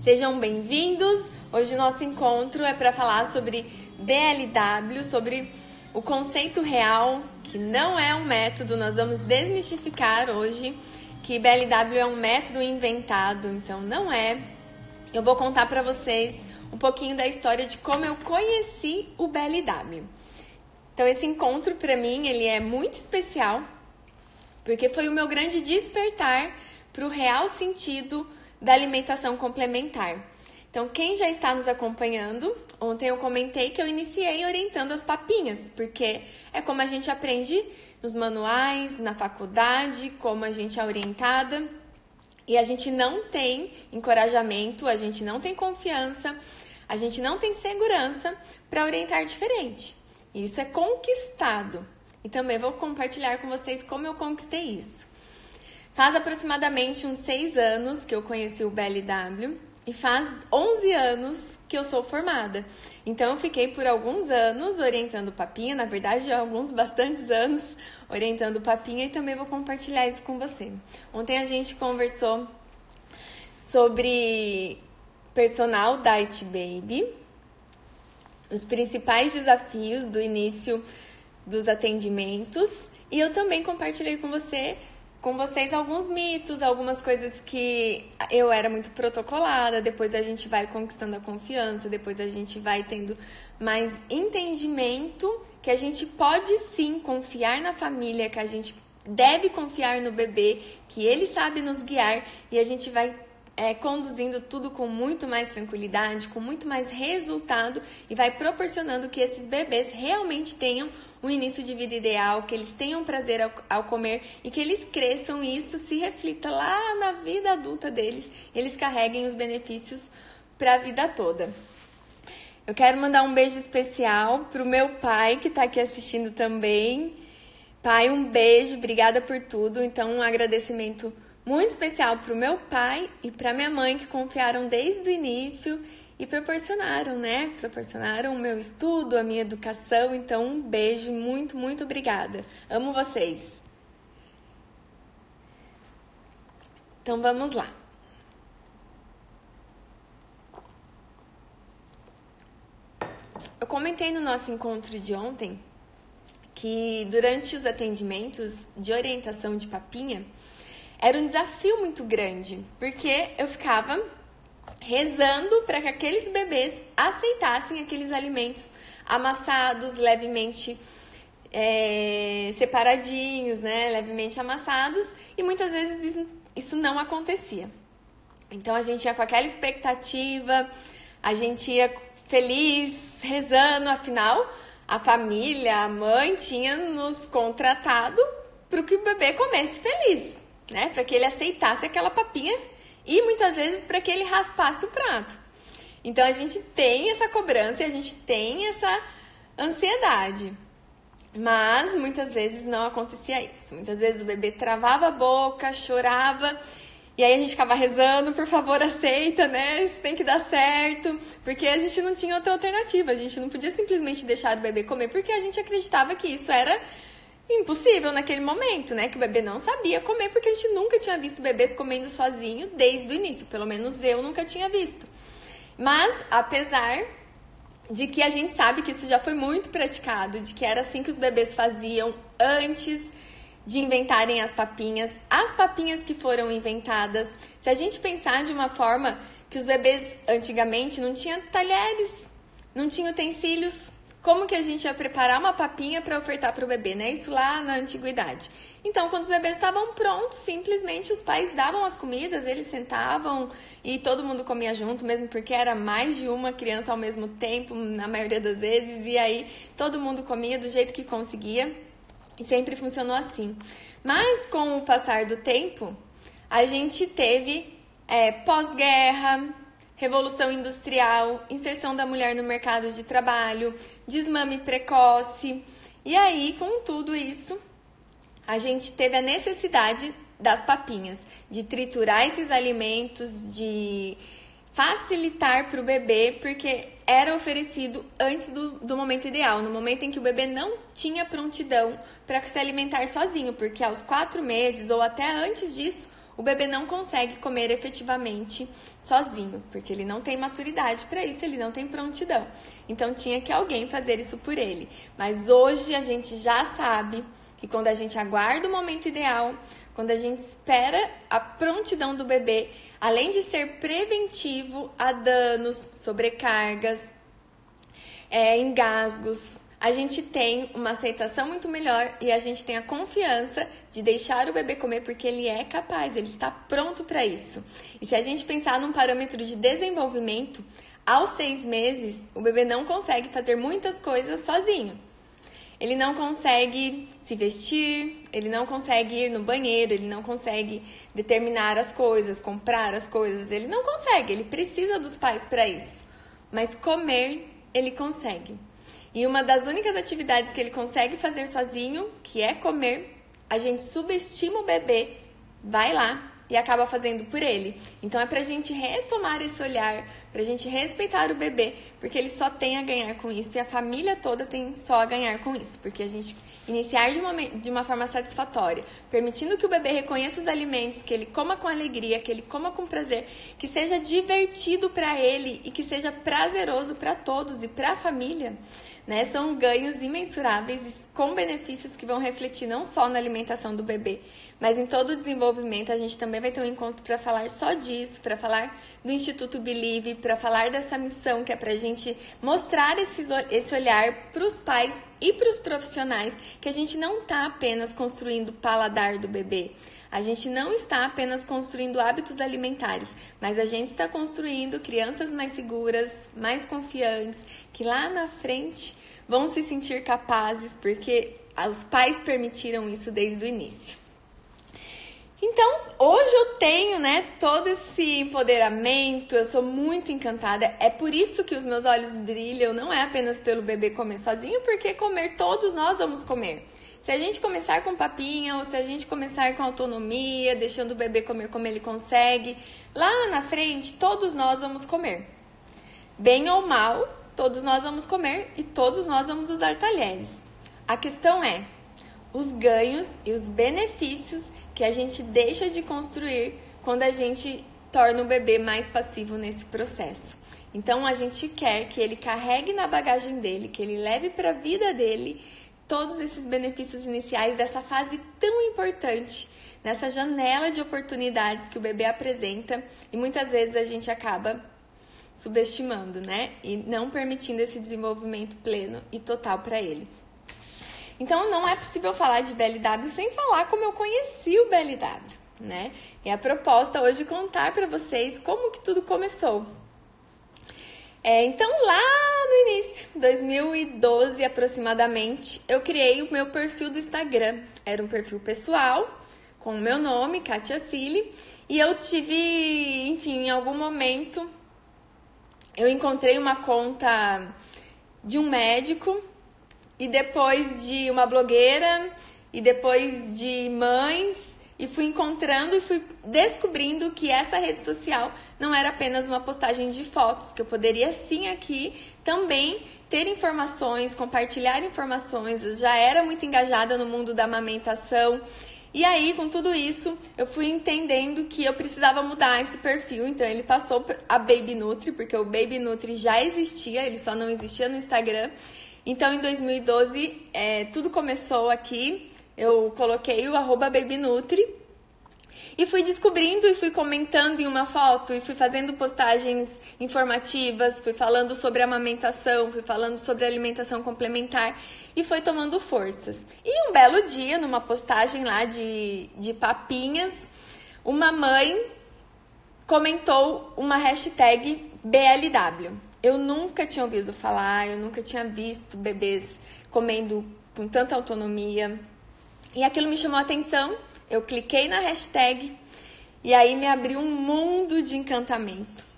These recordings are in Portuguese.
Sejam bem-vindos. Hoje nosso encontro é para falar sobre BLW, sobre o conceito real, que não é um método. Nós vamos desmistificar hoje que BLW é um método inventado, então não é. Eu vou contar para vocês um pouquinho da história de como eu conheci o BLW. Então esse encontro para mim ele é muito especial porque foi o meu grande despertar para o real sentido da alimentação complementar. Então, quem já está nos acompanhando, ontem eu comentei que eu iniciei orientando as papinhas, porque é como a gente aprende nos manuais, na faculdade, como a gente é orientada, e a gente não tem encorajamento, a gente não tem confiança, a gente não tem segurança para orientar diferente. Isso é conquistado. E também vou compartilhar com vocês como eu conquistei isso. Faz aproximadamente uns seis anos que eu conheci o BLW e faz 11 anos que eu sou formada. Então, eu fiquei por alguns anos orientando papinha, na verdade, alguns bastantes anos orientando papinha e também vou compartilhar isso com você. Ontem a gente conversou sobre personal Diet Baby, os principais desafios do início dos atendimentos e eu também compartilhei com você com vocês alguns mitos, algumas coisas que eu era muito protocolada, depois a gente vai conquistando a confiança, depois a gente vai tendo mais entendimento que a gente pode sim confiar na família, que a gente deve confiar no bebê, que ele sabe nos guiar e a gente vai é, conduzindo tudo com muito mais tranquilidade, com muito mais resultado e vai proporcionando que esses bebês realmente tenham um início de vida ideal, que eles tenham prazer ao, ao comer e que eles cresçam e isso se reflita lá na vida adulta deles eles carreguem os benefícios para a vida toda. Eu quero mandar um beijo especial pro meu pai que está aqui assistindo também. Pai, um beijo, obrigada por tudo. Então, um agradecimento muito especial pro meu pai e para minha mãe que confiaram desde o início e proporcionaram, né? Proporcionaram o meu estudo, a minha educação. Então, um beijo, muito, muito obrigada. Amo vocês. Então, vamos lá. Eu comentei no nosso encontro de ontem que durante os atendimentos de orientação de papinha era um desafio muito grande, porque eu ficava rezando para que aqueles bebês aceitassem aqueles alimentos amassados, levemente é, separadinhos, né, levemente amassados, e muitas vezes isso não acontecia. Então a gente ia com aquela expectativa, a gente ia feliz, rezando, afinal a família, a mãe tinha nos contratado para que o bebê comesse feliz, né, para que ele aceitasse aquela papinha e muitas vezes para que ele raspasse o prato. Então a gente tem essa cobrança e a gente tem essa ansiedade. Mas muitas vezes não acontecia isso. Muitas vezes o bebê travava a boca, chorava, e aí a gente ficava rezando, por favor, aceita, né? Isso tem que dar certo. Porque a gente não tinha outra alternativa. A gente não podia simplesmente deixar o bebê comer, porque a gente acreditava que isso era impossível naquele momento, né? Que o bebê não sabia comer, porque a gente nunca tinha visto bebês comendo sozinho desde o início. Pelo menos eu nunca tinha visto. Mas, apesar de que a gente sabe que isso já foi muito praticado, de que era assim que os bebês faziam antes de inventarem as papinhas, as papinhas que foram inventadas. Se a gente pensar de uma forma que os bebês antigamente não tinham talheres, não tinham utensílios, como que a gente ia preparar uma papinha para ofertar para o bebê, né? Isso lá na antiguidade. Então, quando os bebês estavam prontos, simplesmente os pais davam as comidas, eles sentavam e todo mundo comia junto, mesmo porque era mais de uma criança ao mesmo tempo, na maioria das vezes, e aí todo mundo comia do jeito que conseguia e sempre funcionou assim. Mas com o passar do tempo, a gente teve é, pós-guerra, revolução industrial, inserção da mulher no mercado de trabalho, desmame precoce. E aí, com tudo isso, a gente teve a necessidade das papinhas, de triturar esses alimentos, de facilitar para o bebê, porque era oferecido antes do, do momento ideal, no momento em que o bebê não tinha prontidão para se alimentar sozinho, porque aos quatro meses ou até antes disso, o bebê não consegue comer efetivamente sozinho, porque ele não tem maturidade para isso, ele não tem prontidão. Então tinha que alguém fazer isso por ele. Mas hoje a gente já sabe que quando a gente aguarda o momento ideal, quando a gente espera a prontidão do bebê, além de ser preventivo a danos, sobrecargas, é, engasgos, a gente tem uma aceitação muito melhor e a gente tem a confiança de deixar o bebê comer porque ele é capaz, ele está pronto para isso. E se a gente pensar num parâmetro de desenvolvimento, aos seis meses, o bebê não consegue fazer muitas coisas sozinho. Ele não consegue se vestir, ele não consegue ir no banheiro, ele não consegue determinar as coisas, comprar as coisas, ele não consegue, ele precisa dos pais para isso. Mas comer, ele consegue. E uma das únicas atividades que ele consegue fazer sozinho, que é comer, a gente subestima o bebê, vai lá e acaba fazendo por ele. Então é pra gente retomar esse olhar, pra gente respeitar o bebê, porque ele só tem a ganhar com isso e a família toda tem só a ganhar com isso, porque a gente iniciar de uma, de uma forma satisfatória, permitindo que o bebê reconheça os alimentos, que ele coma com alegria, que ele coma com prazer, que seja divertido para ele e que seja prazeroso para todos e para a família né? São ganhos imensuráveis com benefícios que vão refletir não só na alimentação do bebê, mas em todo o desenvolvimento. A gente também vai ter um encontro para falar só disso, para falar do Instituto Believe, para falar dessa missão que é para a gente mostrar esse, esse olhar para os pais e para os profissionais, que a gente não está apenas construindo o paladar do bebê. A gente não está apenas construindo hábitos alimentares, mas a gente está construindo crianças mais seguras, mais confiantes, que lá na frente vão se sentir capazes, porque os pais permitiram isso desde o início. Então, hoje eu tenho, né, todo esse empoderamento, eu sou muito encantada. É por isso que os meus olhos brilham, não é apenas pelo bebê comer sozinho, porque comer todos nós vamos comer. Se a gente começar com papinha ou se a gente começar com autonomia, deixando o bebê comer como ele consegue, lá na frente todos nós vamos comer. Bem ou mal, todos nós vamos comer e todos nós vamos usar talheres. A questão é os ganhos e os benefícios que a gente deixa de construir quando a gente torna o bebê mais passivo nesse processo. Então a gente quer que ele carregue na bagagem dele, que ele leve para a vida dele todos esses benefícios iniciais dessa fase tão importante, nessa janela de oportunidades que o bebê apresenta e muitas vezes a gente acaba subestimando, né? E não permitindo esse desenvolvimento pleno e total para ele. Então não é possível falar de BLW sem falar como eu conheci o BLW, né? E a proposta hoje é contar para vocês como que tudo começou. É, então, lá no início, 2012 aproximadamente, eu criei o meu perfil do Instagram. Era um perfil pessoal, com o meu nome, Katia Cili, e eu tive, enfim, em algum momento, eu encontrei uma conta de um médico, e depois de uma blogueira, e depois de mães, e fui encontrando e fui descobrindo que essa rede social não era apenas uma postagem de fotos, que eu poderia sim aqui também ter informações, compartilhar informações. Eu já era muito engajada no mundo da amamentação. E aí, com tudo isso, eu fui entendendo que eu precisava mudar esse perfil. Então, ele passou a Baby Nutri, porque o Baby Nutri já existia, ele só não existia no Instagram. Então, em 2012, é, tudo começou aqui eu coloquei o arroba babynutri e fui descobrindo e fui comentando em uma foto e fui fazendo postagens informativas, fui falando sobre amamentação, fui falando sobre alimentação complementar e foi tomando forças. E um belo dia, numa postagem lá de, de papinhas, uma mãe comentou uma hashtag BLW. Eu nunca tinha ouvido falar, eu nunca tinha visto bebês comendo com tanta autonomia, e aquilo me chamou a atenção, eu cliquei na hashtag e aí me abriu um mundo de encantamento.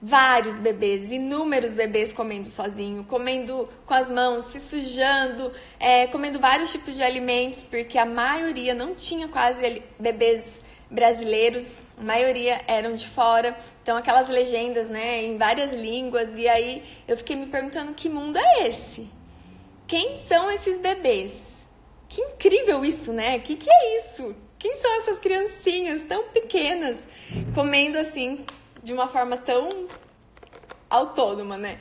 Vários bebês, inúmeros bebês comendo sozinho, comendo com as mãos, se sujando, é, comendo vários tipos de alimentos, porque a maioria não tinha quase bebês brasileiros, a maioria eram de fora, então aquelas legendas, né, em várias línguas, e aí eu fiquei me perguntando que mundo é esse? Quem são esses bebês? Que incrível isso, né? O que, que é isso? quem são essas criancinhas tão pequenas comendo assim de uma forma tão autônoma, né?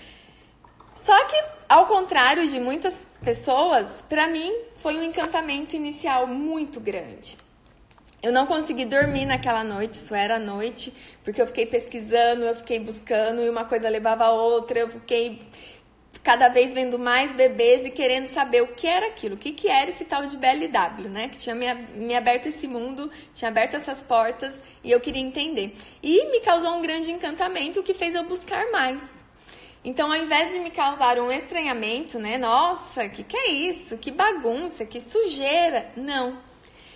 Só que, ao contrário de muitas pessoas, para mim foi um encantamento inicial muito grande. Eu não consegui dormir naquela noite, isso era noite, porque eu fiquei pesquisando, eu fiquei buscando e uma coisa levava a outra, eu fiquei cada vez vendo mais bebês e querendo saber o que era aquilo, o que, que era esse tal de BLW, né? Que tinha me, me aberto esse mundo, tinha aberto essas portas e eu queria entender. E me causou um grande encantamento, o que fez eu buscar mais. Então, ao invés de me causar um estranhamento, né? Nossa, que que é isso? Que bagunça, que sujeira. Não.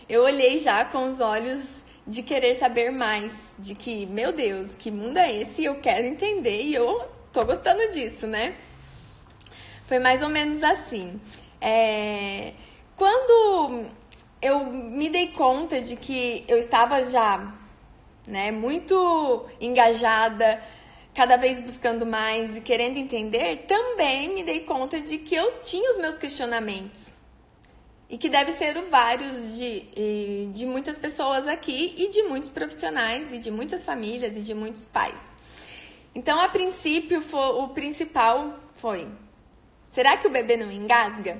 Eu olhei já com os olhos de querer saber mais, de que, meu Deus, que mundo é esse? Eu quero entender e eu tô gostando disso, né? Foi mais ou menos assim. É... Quando eu me dei conta de que eu estava já, né, muito engajada cada vez buscando mais e querendo entender, também me dei conta de que eu tinha os meus questionamentos. E que deve ser vários de, de muitas pessoas aqui e de muitos profissionais e de muitas famílias e de muitos pais. Então, a princípio, o principal foi: será que o bebê não engasga?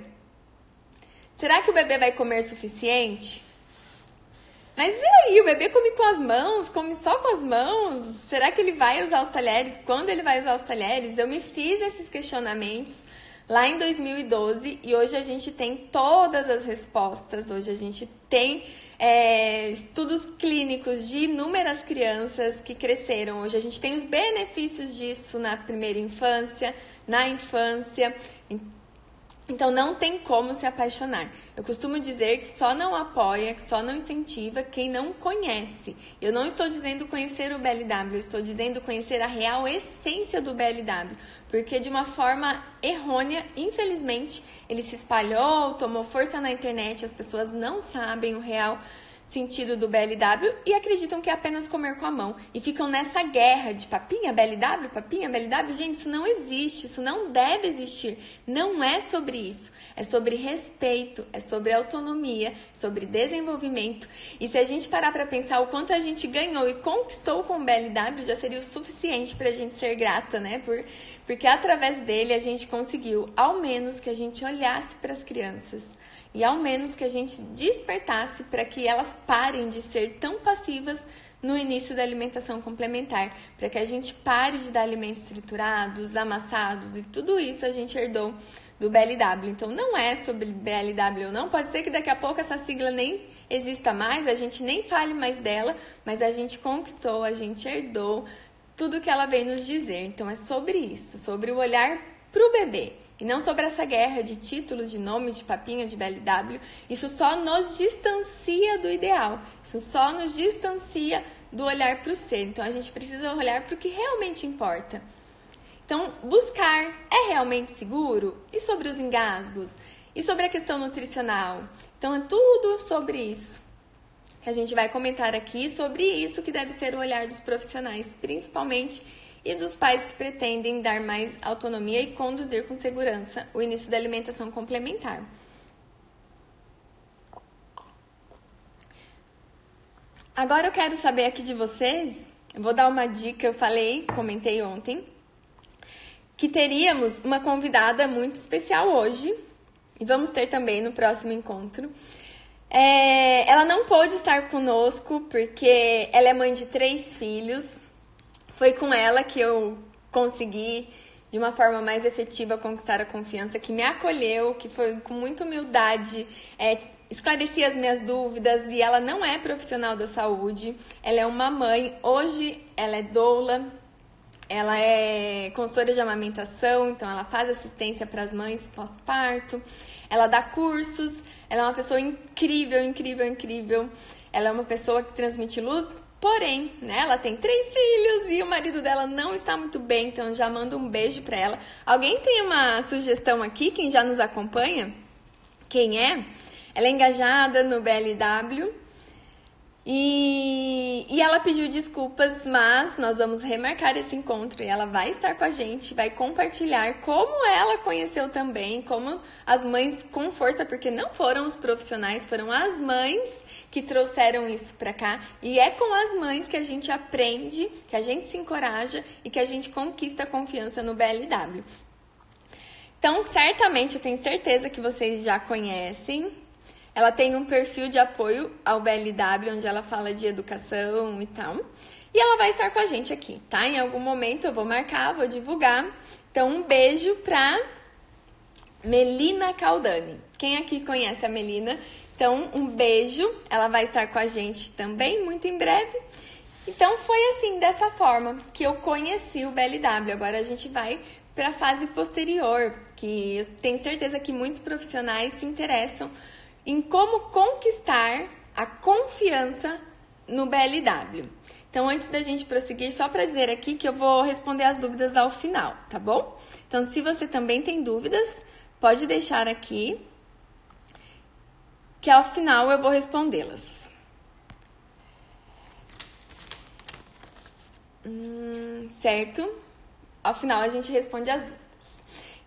Será que o bebê vai comer suficiente? Mas e aí, o bebê come com as mãos, come só com as mãos? Será que ele vai usar os talheres? Quando ele vai usar os talheres? Eu me fiz esses questionamentos lá em 2012 e hoje a gente tem todas as respostas. Hoje a gente tem é, estudos clínicos de inúmeras crianças que cresceram. Hoje a gente tem os benefícios disso na primeira infância, na infância. Então não tem como se apaixonar. Eu costumo dizer que só não apoia, que só não incentiva quem não conhece. Eu não estou dizendo conhecer o BLW, eu estou dizendo conhecer a real essência do BLW. Porque de uma forma errônea, infelizmente, ele se espalhou, tomou força na internet, as pessoas não sabem o real sentido do BLW e acreditam que é apenas comer com a mão. E ficam nessa guerra de papinha, BLW, papinha, BLW. Gente, isso não existe, isso não deve existir. Não é sobre isso. É sobre respeito, é sobre autonomia, sobre desenvolvimento. E se a gente parar para pensar o quanto a gente ganhou e conquistou com o BLW, já seria o suficiente para a gente ser grata, né? Por, porque através dele a gente conseguiu, ao menos, que a gente olhasse para as crianças e ao menos que a gente despertasse para que elas parem de ser tão passivas no início da alimentação complementar, para que a gente pare de dar alimentos triturados, amassados e tudo isso a gente herdou do BLW. Então não é sobre BLW ou não, pode ser que daqui a pouco essa sigla nem exista mais, a gente nem fale mais dela, mas a gente conquistou, a gente herdou tudo que ela vem nos dizer. Então é sobre isso, sobre o olhar para o bebê. E não sobre essa guerra de títulos, de nome, de papinha, de BLW. Isso só nos distancia do ideal. Isso só nos distancia do olhar para o ser. Então a gente precisa olhar para o que realmente importa. Então, buscar é realmente seguro? E sobre os engasgos? E sobre a questão nutricional? Então, é tudo sobre isso a gente vai comentar aqui, sobre isso que deve ser o olhar dos profissionais, principalmente e dos pais que pretendem dar mais autonomia e conduzir com segurança o início da alimentação complementar. Agora eu quero saber aqui de vocês, eu vou dar uma dica, eu falei, comentei ontem, que teríamos uma convidada muito especial hoje, e vamos ter também no próximo encontro. É, ela não pôde estar conosco porque ela é mãe de três filhos, foi com ela que eu consegui, de uma forma mais efetiva, conquistar a confiança, que me acolheu, que foi com muita humildade, é, esclarecia as minhas dúvidas. E ela não é profissional da saúde, ela é uma mãe, hoje ela é doula, ela é consultora de amamentação, então ela faz assistência para as mães pós-parto, ela dá cursos, ela é uma pessoa incrível, incrível, incrível. Ela é uma pessoa que transmite luz Porém, né, ela tem três filhos e o marido dela não está muito bem, então já mando um beijo para ela. Alguém tem uma sugestão aqui, quem já nos acompanha? Quem é? Ela é engajada no BLW e, e ela pediu desculpas, mas nós vamos remarcar esse encontro e ela vai estar com a gente, vai compartilhar como ela conheceu também, como as mães com força, porque não foram os profissionais, foram as mães que trouxeram isso para cá e é com as mães que a gente aprende, que a gente se encoraja e que a gente conquista a confiança no BLW. Então, certamente, eu tenho certeza que vocês já conhecem. Ela tem um perfil de apoio ao BLW, onde ela fala de educação e tal. E ela vai estar com a gente aqui, tá? Em algum momento eu vou marcar, vou divulgar. Então, um beijo pra Melina Caldani. Quem aqui conhece a Melina? Então, um beijo. Ela vai estar com a gente também muito em breve. Então, foi assim, dessa forma que eu conheci o BLW. Agora a gente vai para a fase posterior, que eu tenho certeza que muitos profissionais se interessam em como conquistar a confiança no BLW. Então, antes da gente prosseguir, só para dizer aqui que eu vou responder as dúvidas ao final, tá bom? Então, se você também tem dúvidas, pode deixar aqui, que ao final eu vou respondê-las. Hum, certo? Ao final a gente responde as dúvidas.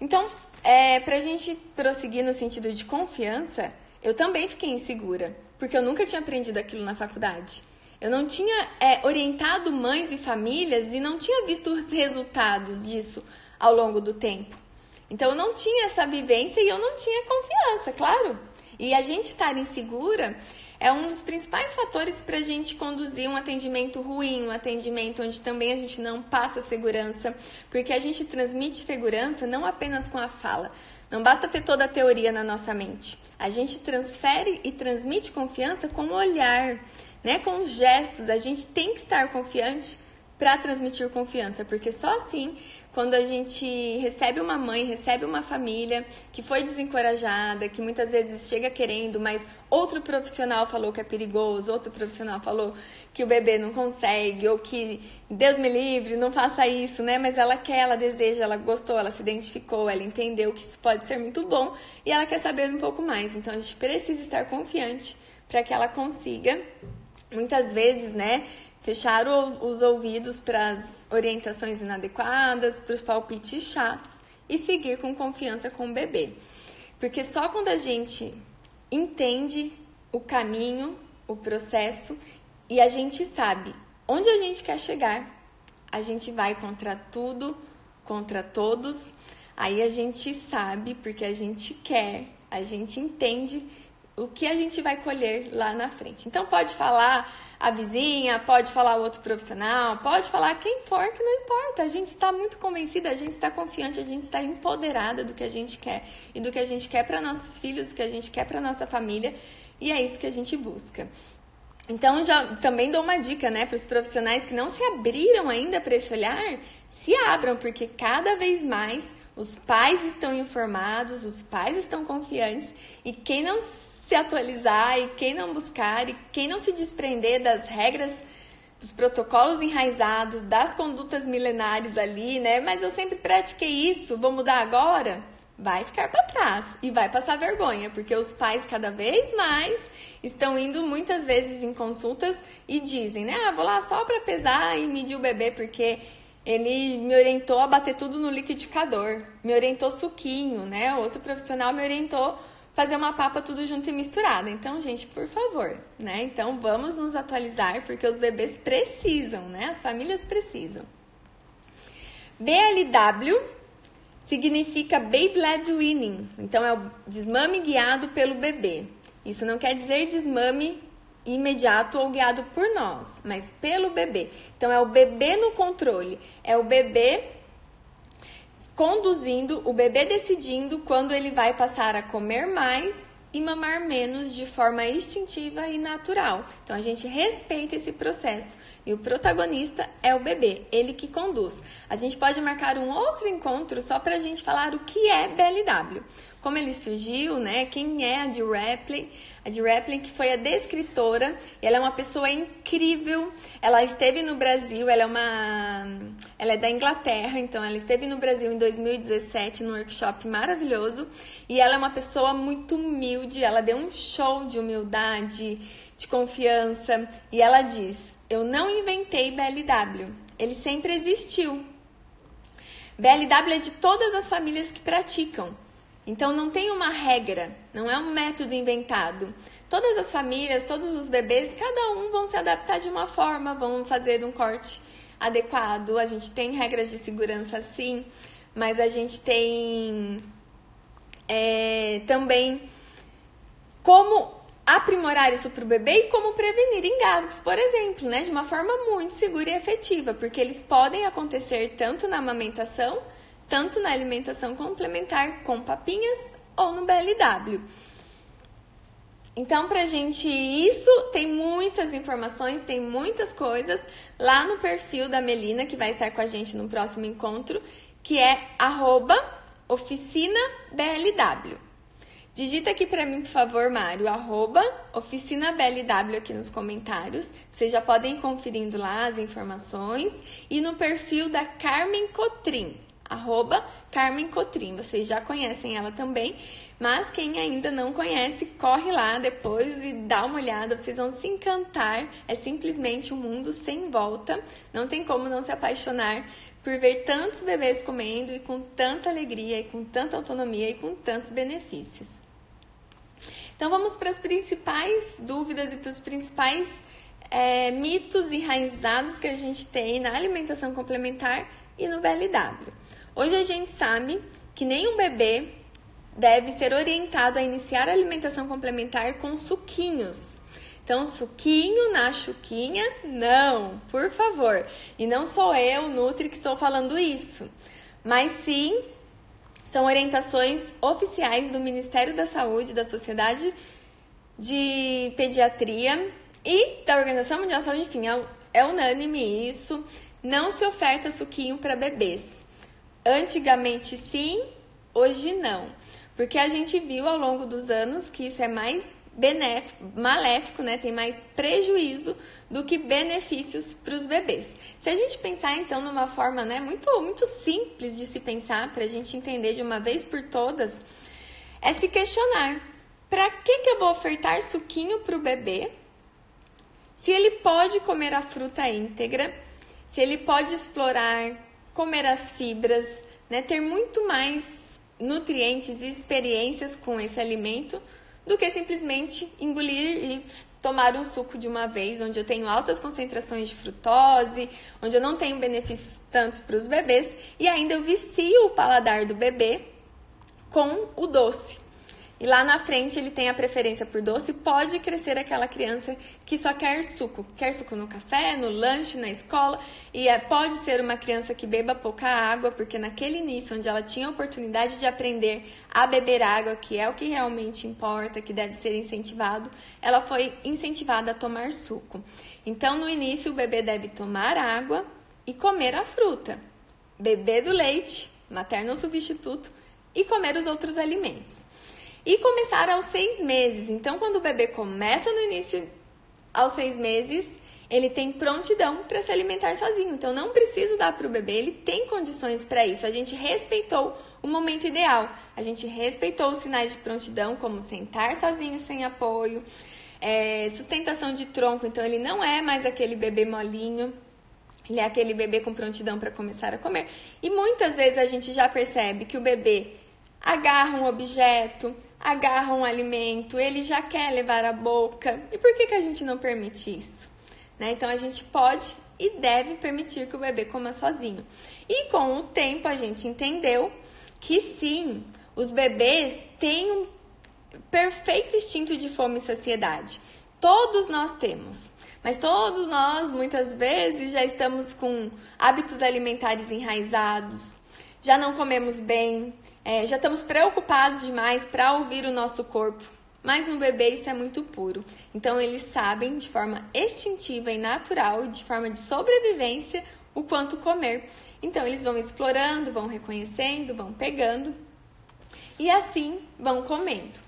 Então, é, para a gente prosseguir no sentido de confiança, eu também fiquei insegura, porque eu nunca tinha aprendido aquilo na faculdade. Eu não tinha é, orientado mães e famílias e não tinha visto os resultados disso ao longo do tempo. Então eu não tinha essa vivência e eu não tinha confiança, claro. E a gente estar insegura é um dos principais fatores para a gente conduzir um atendimento ruim, um atendimento onde também a gente não passa segurança, porque a gente transmite segurança não apenas com a fala. Não basta ter toda a teoria na nossa mente. A gente transfere e transmite confiança com o olhar, né, com gestos. A gente tem que estar confiante para transmitir confiança, porque só assim quando a gente recebe uma mãe, recebe uma família que foi desencorajada, que muitas vezes chega querendo, mas outro profissional falou que é perigoso, outro profissional falou que o bebê não consegue, ou que Deus me livre, não faça isso, né? Mas ela quer, ela deseja, ela gostou, ela se identificou, ela entendeu que isso pode ser muito bom e ela quer saber um pouco mais. Então a gente precisa estar confiante para que ela consiga. Muitas vezes, né? Fechar os ouvidos para as orientações inadequadas, para os palpites chatos e seguir com confiança com o bebê. Porque só quando a gente entende o caminho, o processo e a gente sabe onde a gente quer chegar, a gente vai contra tudo, contra todos. Aí a gente sabe porque a gente quer, a gente entende o que a gente vai colher lá na frente. Então pode falar a vizinha, pode falar outro profissional, pode falar quem for, que não importa. A gente está muito convencida, a gente está confiante, a gente está empoderada do que a gente quer e do que a gente quer para nossos filhos, do que a gente quer para nossa família, e é isso que a gente busca. Então, já também dou uma dica, né, para os profissionais que não se abriram ainda para esse olhar, se abram, porque cada vez mais os pais estão informados, os pais estão confiantes, e quem não se atualizar e quem não buscar e quem não se desprender das regras, dos protocolos enraizados, das condutas milenares ali, né? Mas eu sempre pratiquei isso, vou mudar agora? Vai ficar para trás e vai passar vergonha, porque os pais cada vez mais estão indo muitas vezes em consultas e dizem, né? Ah, vou lá só para pesar e medir o bebê porque ele me orientou a bater tudo no liquidificador, me orientou suquinho, né? Outro profissional me orientou fazer uma papa tudo junto e misturado. Então, gente, por favor, né? Então, vamos nos atualizar porque os bebês precisam, né? As famílias precisam. BLW significa Baby Led Weaning. Então, é o desmame guiado pelo bebê. Isso não quer dizer desmame imediato ou guiado por nós, mas pelo bebê. Então, é o bebê no controle. É o bebê conduzindo o bebê decidindo quando ele vai passar a comer mais e mamar menos de forma instintiva e natural. Então a gente respeita esse processo e o protagonista é o bebê, ele que conduz. A gente pode marcar um outro encontro só para a gente falar o que é BLW, como ele surgiu, né? Quem é a de Rapley? A de Raplin, que foi a descritora, ela é uma pessoa incrível. Ela esteve no Brasil, ela é uma ela é da Inglaterra, então ela esteve no Brasil em 2017 num workshop maravilhoso, e ela é uma pessoa muito humilde, ela deu um show de humildade, de confiança, e ela diz: "Eu não inventei BLW, ele sempre existiu. BLW é de todas as famílias que praticam. Então não tem uma regra, não é um método inventado. todas as famílias, todos os bebês, cada um vão se adaptar de uma forma, vão fazer um corte adequado. A gente tem regras de segurança sim, mas a gente tem é, também como aprimorar isso para o bebê e como prevenir engasgos, por exemplo, né, de uma forma muito segura e efetiva, porque eles podem acontecer tanto na amamentação, tanto na alimentação complementar com papinhas ou no BLW. Então, pra gente isso, tem muitas informações, tem muitas coisas lá no perfil da Melina, que vai estar com a gente no próximo encontro, que é oficinablw. Digita aqui para mim, por favor, Mário, arroba oficinablw aqui nos comentários. Vocês já podem ir conferindo lá as informações. E no perfil da Carmen Cotrim, arroba Carmen Cotrim. Vocês já conhecem ela também. Mas quem ainda não conhece, corre lá depois e dá uma olhada, vocês vão se encantar. É simplesmente um mundo sem volta. Não tem como não se apaixonar por ver tantos bebês comendo e com tanta alegria e com tanta autonomia e com tantos benefícios. Então vamos para as principais dúvidas e para os principais é, mitos enraizados que a gente tem na alimentação complementar e no BLW. Hoje a gente sabe que nenhum bebê deve ser orientado a iniciar a alimentação complementar com suquinhos. Então, suquinho na chuquinha, não, por favor. E não sou eu, Nutri, que estou falando isso, mas sim são orientações oficiais do Ministério da Saúde, da Sociedade de Pediatria e da Organização Mundial de Saúde, enfim, é, é unânime isso. Não se oferta suquinho para bebês. Antigamente sim, hoje não. Porque a gente viu ao longo dos anos que isso é mais benéfico, maléfico, né? Tem mais prejuízo do que benefícios para os bebês. Se a gente pensar então numa forma, né, muito muito simples de se pensar para a gente entender de uma vez por todas, é se questionar: para que que eu vou ofertar suquinho para o bebê? Se ele pode comer a fruta íntegra, se ele pode explorar, comer as fibras, né, ter muito mais nutrientes e experiências com esse alimento do que simplesmente engolir e tomar um suco de uma vez, onde eu tenho altas concentrações de frutose, onde eu não tenho benefícios tantos para os bebês e ainda eu vicio o paladar do bebê com o doce. E lá na frente ele tem a preferência por doce, pode crescer aquela criança que só quer suco, quer suco no café, no lanche, na escola, e é, pode ser uma criança que beba pouca água, porque naquele início onde ela tinha a oportunidade de aprender a beber água, que é o que realmente importa, que deve ser incentivado, ela foi incentivada a tomar suco. Então no início o bebê deve tomar água e comer a fruta, beber do leite, materno substituto, e comer os outros alimentos. E começar aos seis meses. Então, quando o bebê começa no início aos seis meses, ele tem prontidão para se alimentar sozinho. Então, não preciso dar para o bebê, ele tem condições para isso. A gente respeitou o momento ideal. A gente respeitou os sinais de prontidão, como sentar sozinho sem apoio, é, sustentação de tronco. Então, ele não é mais aquele bebê molinho. Ele é aquele bebê com prontidão para começar a comer. E muitas vezes a gente já percebe que o bebê agarra um objeto, agarra um alimento, ele já quer levar à boca. E por que, que a gente não permite isso? Né? Então a gente pode e deve permitir que o bebê coma sozinho. E com o tempo a gente entendeu que sim, os bebês têm um perfeito instinto de fome e saciedade. Todos nós temos. Mas todos nós, muitas vezes, já estamos com hábitos alimentares enraizados, já não comemos bem, é, já estamos preocupados demais para ouvir o nosso corpo, mas no bebê isso é muito puro. Então eles sabem de forma instintiva e natural, de forma de sobrevivência, o quanto comer. Então eles vão explorando, vão reconhecendo, vão pegando e assim vão comendo.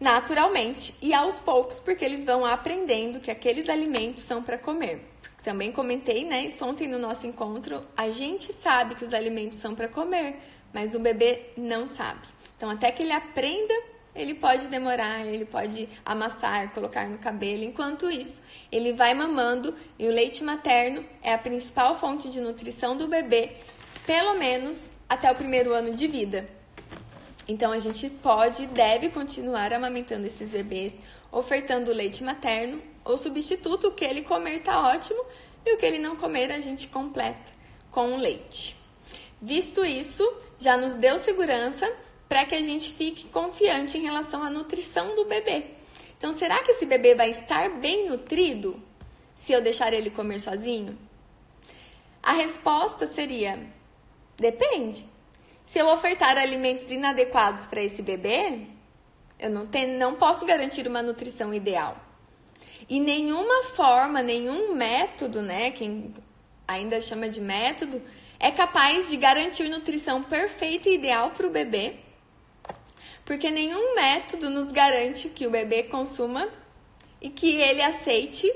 Naturalmente e aos poucos, porque eles vão aprendendo que aqueles alimentos são para comer. Também comentei, né, ontem no nosso encontro, a gente sabe que os alimentos são para comer, mas o bebê não sabe. Então, até que ele aprenda, ele pode demorar, ele pode amassar, colocar no cabelo. Enquanto isso, ele vai mamando e o leite materno é a principal fonte de nutrição do bebê, pelo menos até o primeiro ano de vida. Então, a gente pode e deve continuar amamentando esses bebês, ofertando leite materno ou substituto, o que ele comer tá ótimo e o que ele não comer a gente completa com o leite. Visto isso, já nos deu segurança para que a gente fique confiante em relação à nutrição do bebê. Então, será que esse bebê vai estar bem nutrido se eu deixar ele comer sozinho? A resposta seria: depende. Se eu ofertar alimentos inadequados para esse bebê, eu não, tenho, não posso garantir uma nutrição ideal. E nenhuma forma, nenhum método, né? Quem ainda chama de método, é capaz de garantir nutrição perfeita e ideal para o bebê, porque nenhum método nos garante que o bebê consuma e que ele aceite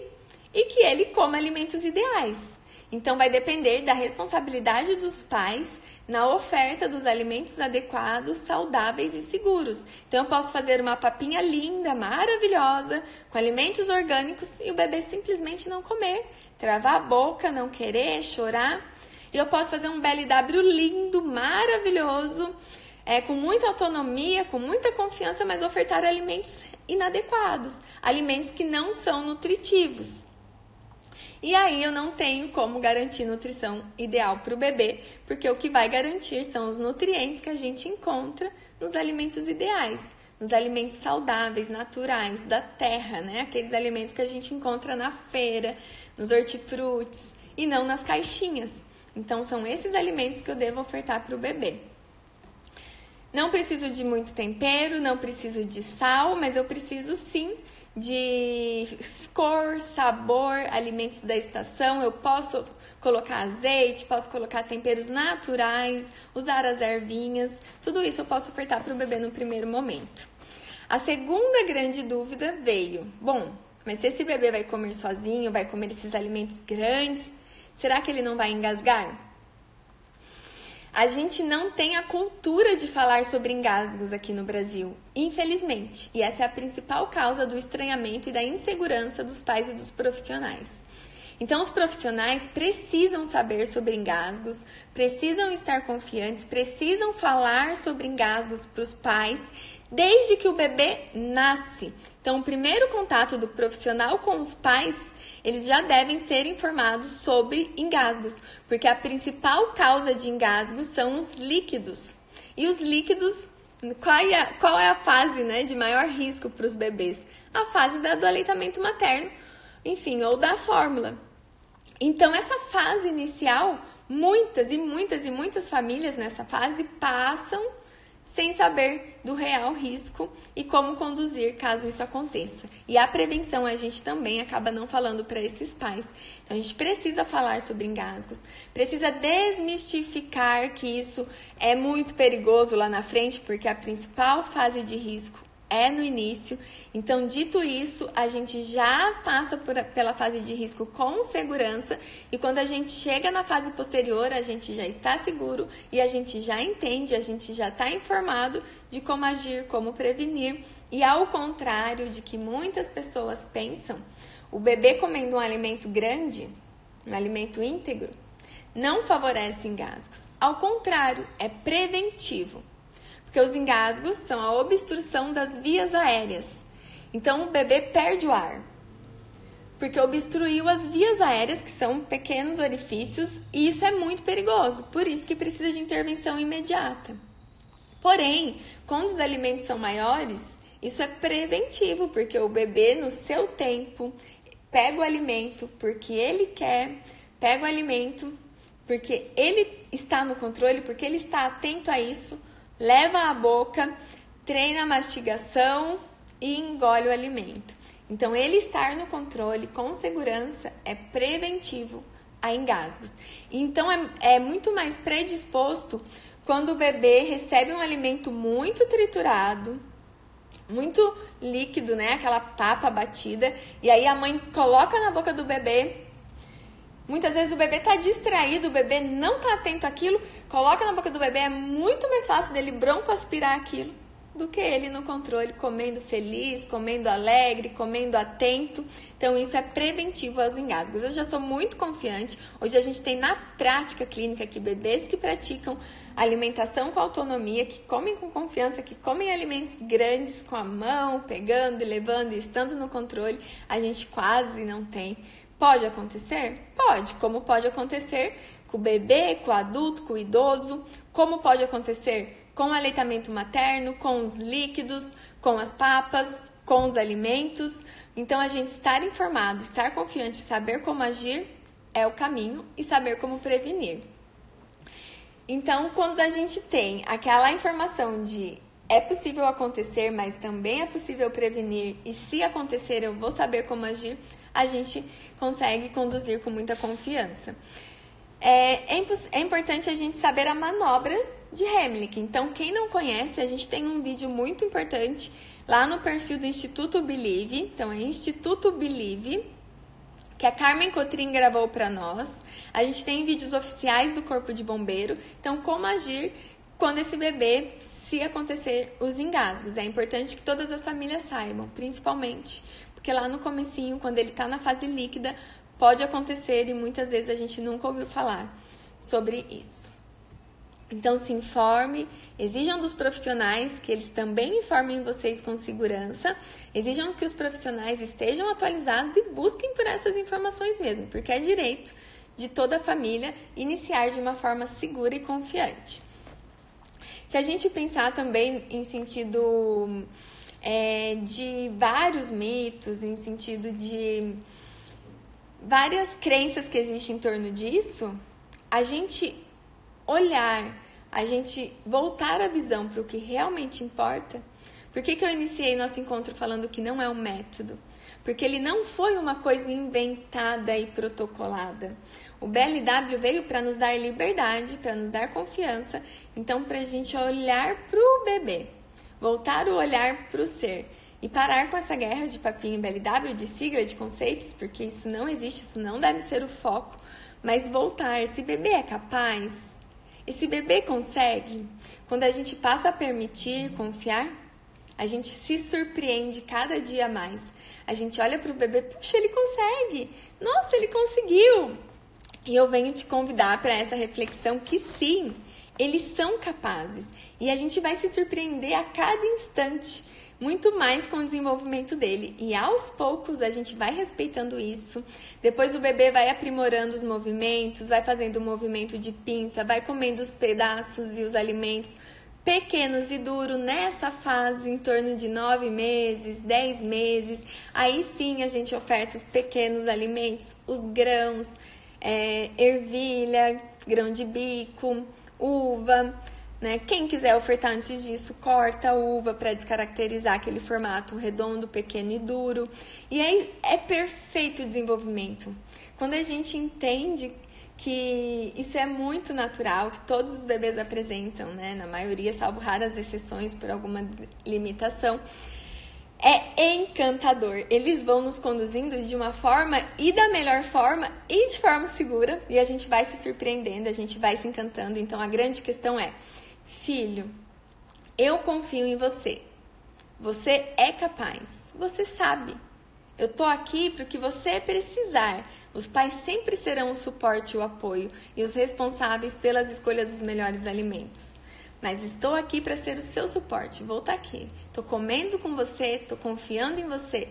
e que ele coma alimentos ideais. Então, vai depender da responsabilidade dos pais na oferta dos alimentos adequados, saudáveis e seguros. Então, eu posso fazer uma papinha linda, maravilhosa, com alimentos orgânicos e o bebê simplesmente não comer, travar a boca, não querer, chorar. E eu posso fazer um BLW lindo, maravilhoso, é, com muita autonomia, com muita confiança, mas ofertar alimentos inadequados, alimentos que não são nutritivos. E aí eu não tenho como garantir nutrição ideal para o bebê, porque o que vai garantir são os nutrientes que a gente encontra nos alimentos ideais, nos alimentos saudáveis, naturais, da terra, né? Aqueles alimentos que a gente encontra na feira, nos hortifrutis e não nas caixinhas. Então, são esses alimentos que eu devo ofertar para o bebê. Não preciso de muito tempero, não preciso de sal, mas eu preciso sim de cor, sabor, alimentos da estação. Eu posso colocar azeite, posso colocar temperos naturais, usar as ervinhas. Tudo isso eu posso ofertar para o bebê no primeiro momento. A segunda grande dúvida veio: bom, mas se esse bebê vai comer sozinho, vai comer esses alimentos grandes, Será que ele não vai engasgar? A gente não tem a cultura de falar sobre engasgos aqui no Brasil, infelizmente, e essa é a principal causa do estranhamento e da insegurança dos pais e dos profissionais. Então, os profissionais precisam saber sobre engasgos, precisam estar confiantes, precisam falar sobre engasgos para os pais desde que o bebê nasce. Então, o primeiro contato do profissional com os pais eles já devem ser informados sobre engasgos, porque a principal causa de engasgos são os líquidos. E os líquidos, qual é a, qual é a fase né, de maior risco para os bebês? A fase do aleitamento materno, enfim, ou da fórmula. Então, essa fase inicial, muitas e muitas e muitas famílias nessa fase passam sem saber do real risco e como conduzir caso isso aconteça. E a prevenção a gente também acaba não falando para esses pais. Então a gente precisa falar sobre engasgos, precisa desmistificar que isso é muito perigoso lá na frente, porque a principal fase de risco é no início. Então, dito isso, a gente já passa por, pela fase de risco com segurança e quando a gente chega na fase posterior, a gente já está seguro e a gente já entende, a gente já está informado de como agir, como prevenir. E ao contrário de que muitas pessoas pensam, o bebê comendo um alimento grande, um alimento íntegro, não favorece engasgos. Ao contrário, é preventivo porque os engasgos são a obstrução das vias aéreas. Então o bebê perde o ar, porque obstruiu as vias aéreas, que são pequenos orifícios, e isso é muito perigoso, por isso que precisa de intervenção imediata. Porém, quando os alimentos são maiores, isso é preventivo, porque o bebê, no seu tempo, pega o alimento porque ele quer, pega o alimento porque ele está no controle, porque ele está atento a isso leva à boca, treina a mastigação e engole o alimento. Então, ele estar no controle com segurança é preventivo a engasgos. Então, é, é muito mais predisposto quando o bebê recebe um alimento muito triturado, muito líquido, né? Aquela papa batida, e aí a mãe coloca na boca do bebê Muitas vezes o bebê está distraído, o bebê não está atento àquilo, coloca na boca do bebê, é muito mais fácil dele bronco aspirar aquilo do que ele no controle, comendo feliz, comendo alegre, comendo atento. Então, isso é preventivo aos engasgos. Eu já sou muito confiante. Hoje a gente tem na prática clínica que bebês que praticam alimentação com autonomia, que comem com confiança, que comem alimentos grandes com a mão, pegando e levando e estando no controle, a gente quase não tem. Pode acontecer? Pode, como pode acontecer com o bebê, com o adulto, com o idoso, como pode acontecer com o aleitamento materno, com os líquidos, com as papas, com os alimentos. Então, a gente estar informado, estar confiante, saber como agir é o caminho e saber como prevenir. Então, quando a gente tem aquela informação de é possível acontecer, mas também é possível prevenir, e se acontecer eu vou saber como agir, a gente consegue conduzir com muita confiança. É, é, é importante a gente saber a manobra de Heimlich. Então, quem não conhece, a gente tem um vídeo muito importante lá no perfil do Instituto Believe. Então, é Instituto Believe, que a Carmen Cotrim gravou para nós. A gente tem vídeos oficiais do Corpo de Bombeiro. Então, como agir quando esse bebê se acontecer os engasgos. É importante que todas as famílias saibam, principalmente porque lá no comecinho, quando ele está na fase líquida, pode acontecer e muitas vezes a gente nunca ouviu falar sobre isso. Então se informe, exijam dos profissionais que eles também informem vocês com segurança, exijam que os profissionais estejam atualizados e busquem por essas informações mesmo, porque é direito de toda a família iniciar de uma forma segura e confiante. Se a gente pensar também em sentido é, de vários mitos, em sentido de várias crenças que existem em torno disso, a gente olhar, a gente voltar a visão para o que realmente importa. Por que, que eu iniciei nosso encontro falando que não é um método? Porque ele não foi uma coisa inventada e protocolada. O BLW veio para nos dar liberdade, para nos dar confiança, então para a gente olhar para o bebê, voltar o olhar para o ser e parar com essa guerra de papinho BLW, de sigla, de conceitos, porque isso não existe, isso não deve ser o foco, mas voltar. Esse bebê é capaz? Esse bebê consegue? Quando a gente passa a permitir, confiar, a gente se surpreende cada dia mais. A gente olha para o bebê, puxa, ele consegue! Nossa, ele conseguiu! E eu venho te convidar para essa reflexão que sim, eles são capazes. E a gente vai se surpreender a cada instante muito mais com o desenvolvimento dele. E aos poucos a gente vai respeitando isso. Depois o bebê vai aprimorando os movimentos, vai fazendo o movimento de pinça, vai comendo os pedaços e os alimentos pequenos e duro nessa fase, em torno de nove meses, dez meses. Aí sim a gente oferta os pequenos alimentos, os grãos, é, ervilha, grão de bico, uva. Né? Quem quiser ofertar antes disso, corta a uva para descaracterizar aquele formato redondo, pequeno e duro. E aí é perfeito o desenvolvimento. Quando a gente entende que isso é muito natural, que todos os bebês apresentam, né? Na maioria, salvo raras exceções por alguma limitação. É encantador. Eles vão nos conduzindo de uma forma e da melhor forma e de forma segura, e a gente vai se surpreendendo, a gente vai se encantando. Então a grande questão é: Filho, eu confio em você. Você é capaz. Você sabe. Eu tô aqui para o que você precisar. Os pais sempre serão o suporte e o apoio e os responsáveis pelas escolhas dos melhores alimentos. Mas estou aqui para ser o seu suporte. Vou estar tá aqui. Tô comendo com você, tô confiando em você.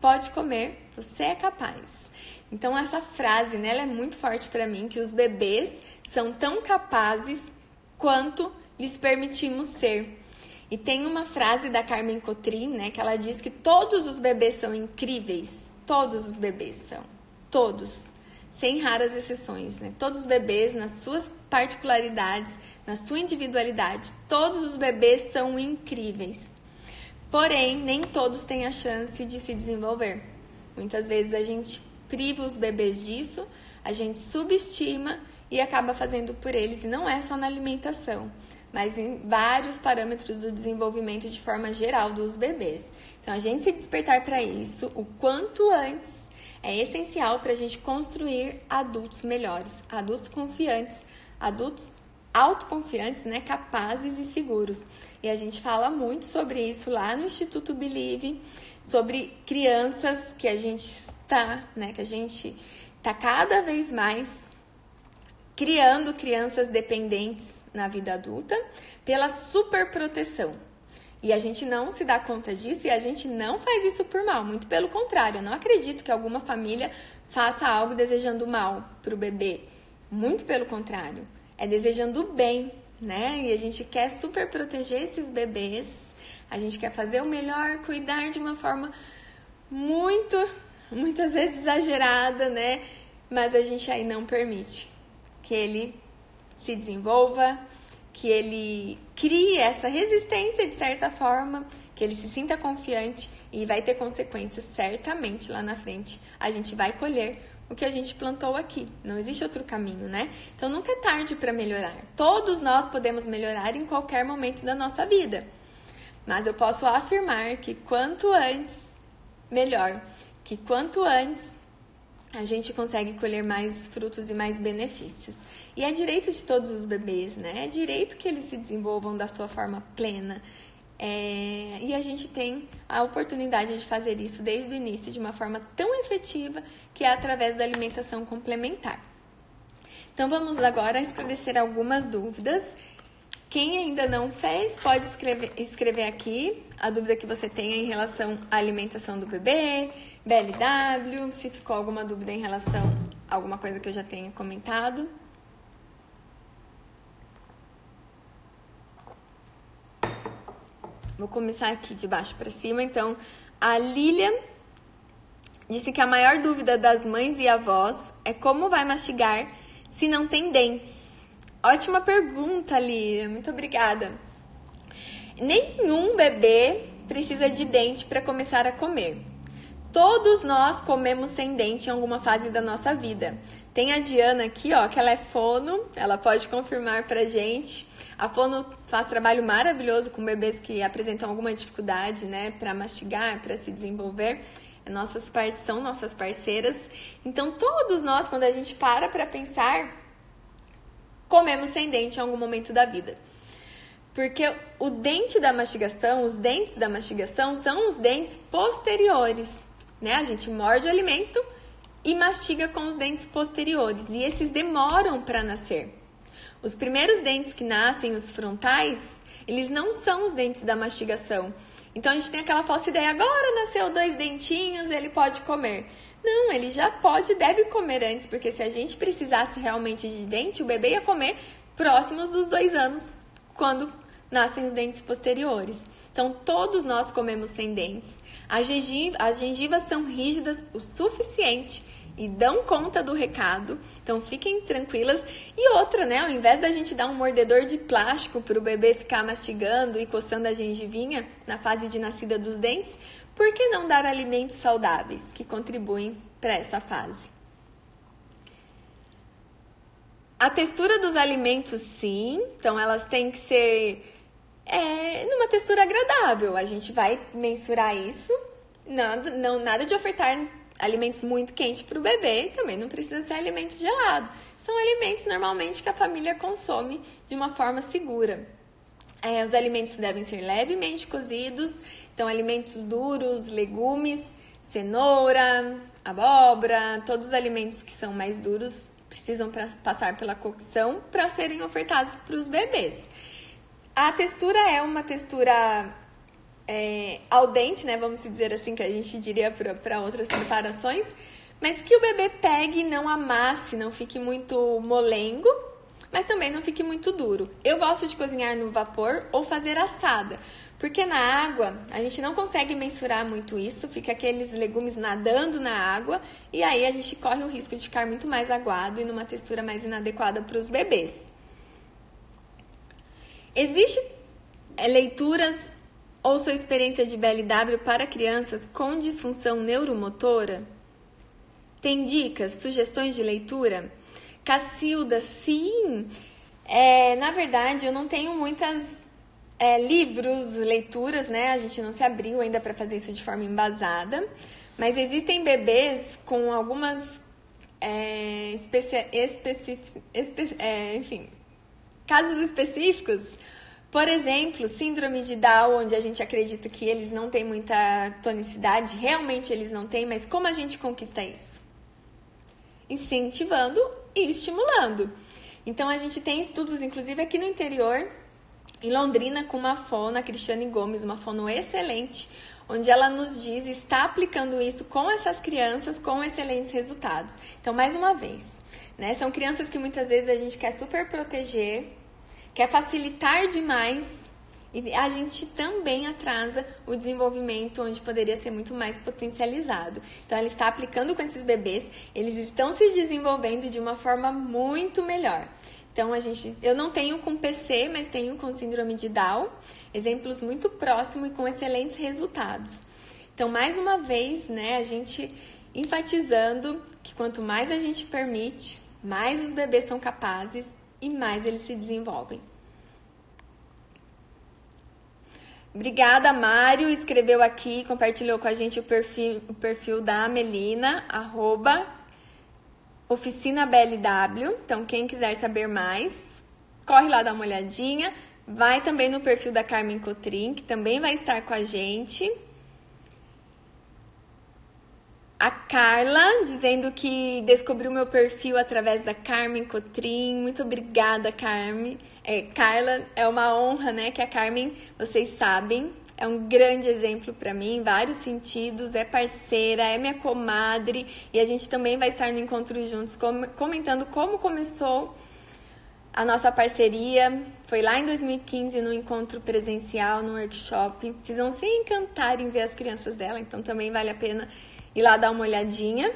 Pode comer, você é capaz. Então essa frase, né, ela é muito forte para mim que os bebês são tão capazes quanto lhes permitimos ser. E tem uma frase da Carmen Cotrim, né, que ela diz que todos os bebês são incríveis. Todos os bebês são. Todos. Sem raras exceções, né? Todos os bebês, nas suas particularidades, na sua individualidade, todos os bebês são incríveis. Porém, nem todos têm a chance de se desenvolver. Muitas vezes a gente priva os bebês disso, a gente subestima e acaba fazendo por eles, e não é só na alimentação mas em vários parâmetros do desenvolvimento de forma geral dos bebês. Então, a gente se despertar para isso o quanto antes é essencial para a gente construir adultos melhores, adultos confiantes, adultos autoconfiantes, né, capazes e seguros. E a gente fala muito sobre isso lá no Instituto Believe, sobre crianças que a gente está, né, que a gente está cada vez mais criando crianças dependentes na vida adulta pela superproteção. E a gente não se dá conta disso e a gente não faz isso por mal, muito pelo contrário. Eu não acredito que alguma família faça algo desejando mal para o bebê. Muito pelo contrário. É desejando o bem, né? E a gente quer super proteger esses bebês. A gente quer fazer o melhor, cuidar de uma forma muito, muitas vezes exagerada, né? Mas a gente aí não permite que ele se desenvolva, que ele crie essa resistência de certa forma, que ele se sinta confiante e vai ter consequências certamente lá na frente. A gente vai colher o que a gente plantou aqui. Não existe outro caminho, né? Então nunca é tarde para melhorar. Todos nós podemos melhorar em qualquer momento da nossa vida. Mas eu posso afirmar que quanto antes, melhor. Que quanto antes a gente consegue colher mais frutos e mais benefícios. E é direito de todos os bebês, né? É direito que eles se desenvolvam da sua forma plena. É... E a gente tem a oportunidade de fazer isso desde o início de uma forma tão efetiva que é através da alimentação complementar. Então vamos agora esclarecer algumas dúvidas. Quem ainda não fez, pode escrever, escrever aqui a dúvida que você tenha em relação à alimentação do bebê, BLW, se ficou alguma dúvida em relação a alguma coisa que eu já tenha comentado. Vou começar aqui de baixo para cima. Então, a Lilian disse que a maior dúvida das mães e avós é como vai mastigar se não tem dentes. Ótima pergunta, Lilian. Muito obrigada. Nenhum bebê precisa de dente para começar a comer. Todos nós comemos sem dente em alguma fase da nossa vida. Tem a Diana aqui, ó, que ela é fono, ela pode confirmar pra gente. A Fono faz trabalho maravilhoso com bebês que apresentam alguma dificuldade, né, para mastigar, para se desenvolver. Nossas são nossas parceiras. Então, todos nós, quando a gente para para pensar, comemos sem dente em algum momento da vida. Porque o dente da mastigação, os dentes da mastigação são os dentes posteriores, né? A gente morde o alimento e mastiga com os dentes posteriores, e esses demoram para nascer. Os primeiros dentes que nascem, os frontais, eles não são os dentes da mastigação. Então a gente tem aquela falsa ideia, agora nasceu dois dentinhos, ele pode comer. Não, ele já pode e deve comer antes, porque se a gente precisasse realmente de dente, o bebê ia comer próximos dos dois anos, quando nascem os dentes posteriores. Então todos nós comemos sem dentes. As gengivas, as gengivas são rígidas o suficiente e dão conta do recado. Então fiquem tranquilas. E outra, né? Ao invés da gente dar um mordedor de plástico para o bebê ficar mastigando e coçando a gengivinha na fase de nascida dos dentes, por que não dar alimentos saudáveis que contribuem para essa fase? A textura dos alimentos, sim. Então elas têm que ser é, numa textura agradável. A gente vai mensurar isso. Nada, não, nada de ofertar alimentos muito quentes para o bebê, também não precisa ser alimentos gelados. São alimentos normalmente que a família consome de uma forma segura. É, os alimentos devem ser levemente cozidos, então alimentos duros, legumes, cenoura, abóbora, todos os alimentos que são mais duros precisam pra, passar pela cocção para serem ofertados para os bebês. A textura é uma textura é, ao dente, né? Vamos dizer assim, que a gente diria para outras preparações, mas que o bebê pegue e não amasse, não fique muito molengo, mas também não fique muito duro. Eu gosto de cozinhar no vapor ou fazer assada, porque na água a gente não consegue mensurar muito isso, fica aqueles legumes nadando na água e aí a gente corre o risco de ficar muito mais aguado e numa textura mais inadequada para os bebês. Existem é, leituras ou sua experiência de BLW para crianças com disfunção neuromotora? Tem dicas, sugestões de leitura? Cacilda, sim! É, na verdade, eu não tenho muitas é, livros, leituras, né? A gente não se abriu ainda para fazer isso de forma embasada. Mas existem bebês com algumas é, especi, especi, espe, é, enfim, casos específicos, por exemplo, síndrome de Down, onde a gente acredita que eles não têm muita tonicidade, realmente eles não têm, mas como a gente conquista isso? Incentivando e estimulando. Então a gente tem estudos, inclusive aqui no interior, em Londrina, com uma fono, a Cristiane Gomes, uma fono excelente, onde ela nos diz está aplicando isso com essas crianças com excelentes resultados. Então, mais uma vez, né, são crianças que muitas vezes a gente quer super proteger, quer facilitar demais e a gente também atrasa o desenvolvimento onde poderia ser muito mais potencializado. Então, ela está aplicando com esses bebês, eles estão se desenvolvendo de uma forma muito melhor. Então, a gente, eu não tenho com PC, mas tenho com síndrome de Down, exemplos muito próximos e com excelentes resultados. Então, mais uma vez, né, a gente enfatizando que quanto mais a gente permite, mais os bebês são capazes e mais eles se desenvolvem. Obrigada, Mário. Escreveu aqui, compartilhou com a gente o perfil, o perfil da Melina, arroba Oficina BLW. Então, quem quiser saber mais, corre lá dar uma olhadinha. Vai também no perfil da Carmen Cotrim, que também vai estar com a gente. A Carla dizendo que descobriu meu perfil através da Carmen Cotrim. Muito obrigada, Carmen. É, Carla, é uma honra, né? Que a Carmen, vocês sabem, é um grande exemplo para mim em vários sentidos, é parceira, é minha comadre e a gente também vai estar no encontro juntos comentando como começou a nossa parceria. Foi lá em 2015 no encontro presencial, no workshop. Vocês vão se encantar em ver as crianças dela, então também vale a pena ir lá dar uma olhadinha.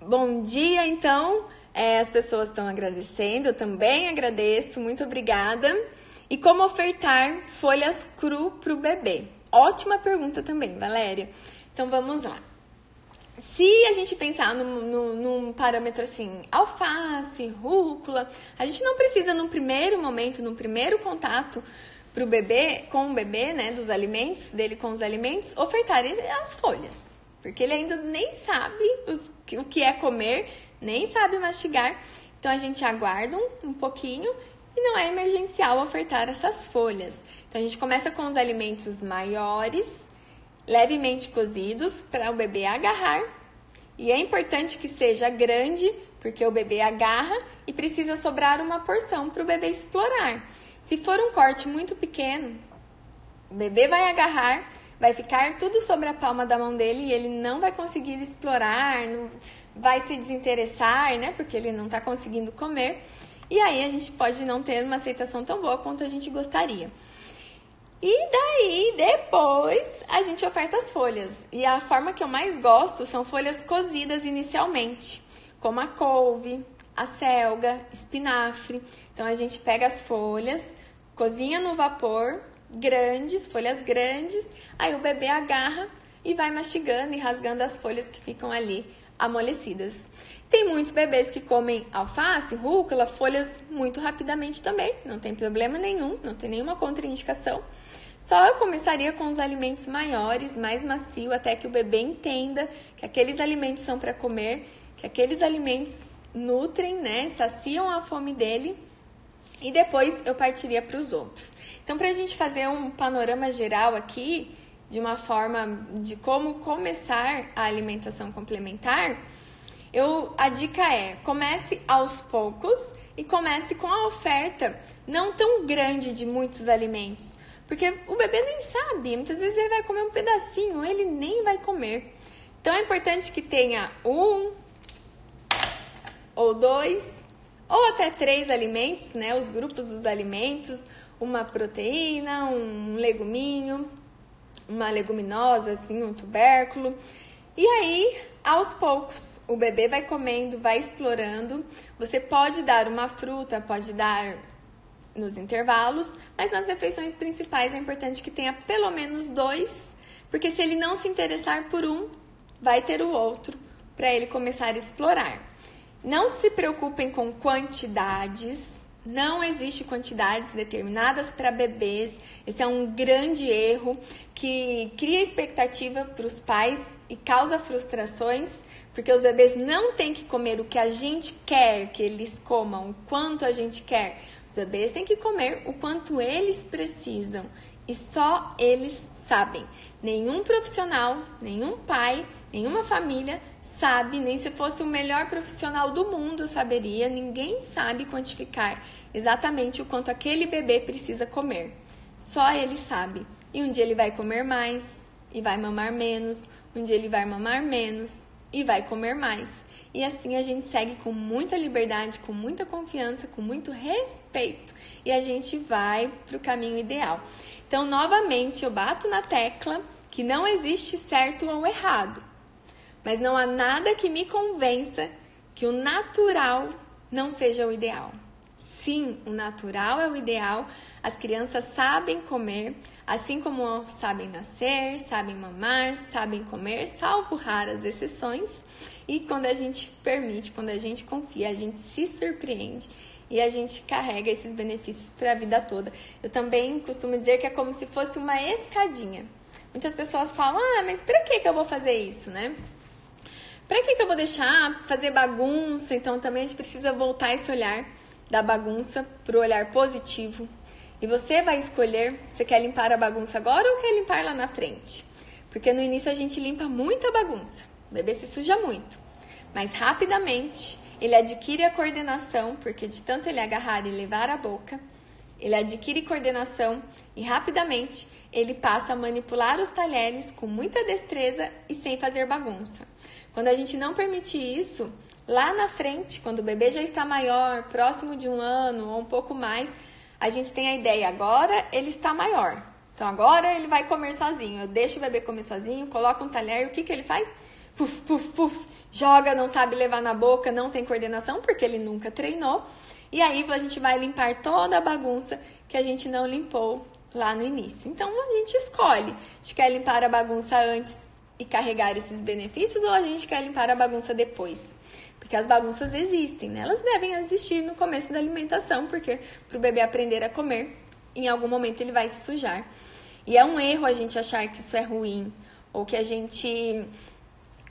Bom dia, então. É, as pessoas estão agradecendo, eu também agradeço, muito obrigada. E como ofertar folhas cru para o bebê? Ótima pergunta também, Valéria. Então vamos lá. Se a gente pensar num, num, parâmetro assim, alface, rúcula, a gente não precisa no primeiro momento, no primeiro contato para o bebê, com o bebê, né, dos alimentos, dele com os alimentos, ofertar as folhas. Porque ele ainda nem sabe os, o que é comer, nem sabe mastigar. Então a gente aguarda um, um pouquinho e não é emergencial ofertar essas folhas. Então a gente começa com os alimentos maiores, levemente cozidos, para o bebê agarrar. E é importante que seja grande, porque o bebê agarra e precisa sobrar uma porção para o bebê explorar. Se for um corte muito pequeno, o bebê vai agarrar, vai ficar tudo sobre a palma da mão dele e ele não vai conseguir explorar, não vai se desinteressar, né? Porque ele não está conseguindo comer. E aí a gente pode não ter uma aceitação tão boa quanto a gente gostaria. E daí, depois, a gente oferta as folhas. E a forma que eu mais gosto são folhas cozidas inicialmente, como a couve, a selga, espinafre. Então a gente pega as folhas, cozinha no vapor, grandes, folhas grandes, aí o bebê agarra e vai mastigando e rasgando as folhas que ficam ali amolecidas. Tem muitos bebês que comem alface, rúcula, folhas muito rapidamente também, não tem problema nenhum, não tem nenhuma contraindicação. Só eu começaria com os alimentos maiores, mais macio, até que o bebê entenda que aqueles alimentos são para comer, que aqueles alimentos nutrem, né, saciam a fome dele, e depois eu partiria para os outros. Então, para a gente fazer um panorama geral aqui, de uma forma de como começar a alimentação complementar, eu, a dica é: comece aos poucos e comece com a oferta não tão grande de muitos alimentos. Porque o bebê nem sabe, muitas vezes ele vai comer um pedacinho, ele nem vai comer. Então é importante que tenha um ou dois ou até três alimentos, né? Os grupos dos alimentos, uma proteína, um leguminho, uma leguminosa, assim, um tubérculo. E aí aos poucos. O bebê vai comendo, vai explorando. Você pode dar uma fruta, pode dar nos intervalos, mas nas refeições principais é importante que tenha pelo menos dois, porque se ele não se interessar por um, vai ter o outro para ele começar a explorar. Não se preocupem com quantidades, não existe quantidades determinadas para bebês. Esse é um grande erro que cria expectativa para os pais e causa frustrações, Porque os bebês não têm que comer o que a gente quer que eles comam, o quanto a gente quer. Os bebês têm que comer o quanto eles precisam e só eles sabem. Nenhum profissional, nenhum pai, nenhuma família sabe, nem se fosse o melhor profissional do mundo saberia, ninguém sabe quantificar exatamente o quanto aquele bebê precisa comer. Só ele sabe. E um dia ele vai comer mais e vai mamar menos, um dia ele vai mamar menos e vai comer mais. E assim a gente segue com muita liberdade, com muita confiança, com muito respeito e a gente vai para o caminho ideal. Então, novamente, eu bato na tecla que não existe certo ou errado, mas não há nada que me convença que o natural não seja o ideal. Sim, o natural é o ideal. As crianças sabem comer, assim como sabem nascer, sabem mamar, sabem comer, salvo raras exceções. E quando a gente permite, quando a gente confia, a gente se surpreende e a gente carrega esses benefícios para a vida toda. Eu também costumo dizer que é como se fosse uma escadinha. Muitas pessoas falam: "Ah, mas para que que eu vou fazer isso, né?" Para que que eu vou deixar fazer bagunça? Então também a gente precisa voltar esse olhar da bagunça para o olhar positivo. E você vai escolher, você quer limpar a bagunça agora ou quer limpar lá na frente? Porque no início a gente limpa muita bagunça. O bebê se suja muito. Mas rapidamente ele adquire a coordenação, porque de tanto ele agarrar e levar a boca, ele adquire coordenação e rapidamente ele passa a manipular os talheres com muita destreza e sem fazer bagunça. Quando a gente não permite isso, lá na frente, quando o bebê já está maior, próximo de um ano ou um pouco mais, a gente tem a ideia, agora ele está maior. Então agora ele vai comer sozinho. Eu deixo o bebê comer sozinho, coloco um talher e o que, que ele faz? puf, puf, puf, joga, não sabe levar na boca, não tem coordenação porque ele nunca treinou. E aí a gente vai limpar toda a bagunça que a gente não limpou lá no início. Então a gente escolhe. A gente quer limpar a bagunça antes e carregar esses benefícios ou a gente quer limpar a bagunça depois? Porque as bagunças existem, né? Elas devem existir no começo da alimentação, porque para o bebê aprender a comer, em algum momento ele vai se sujar. E é um erro a gente achar que isso é ruim, ou que a gente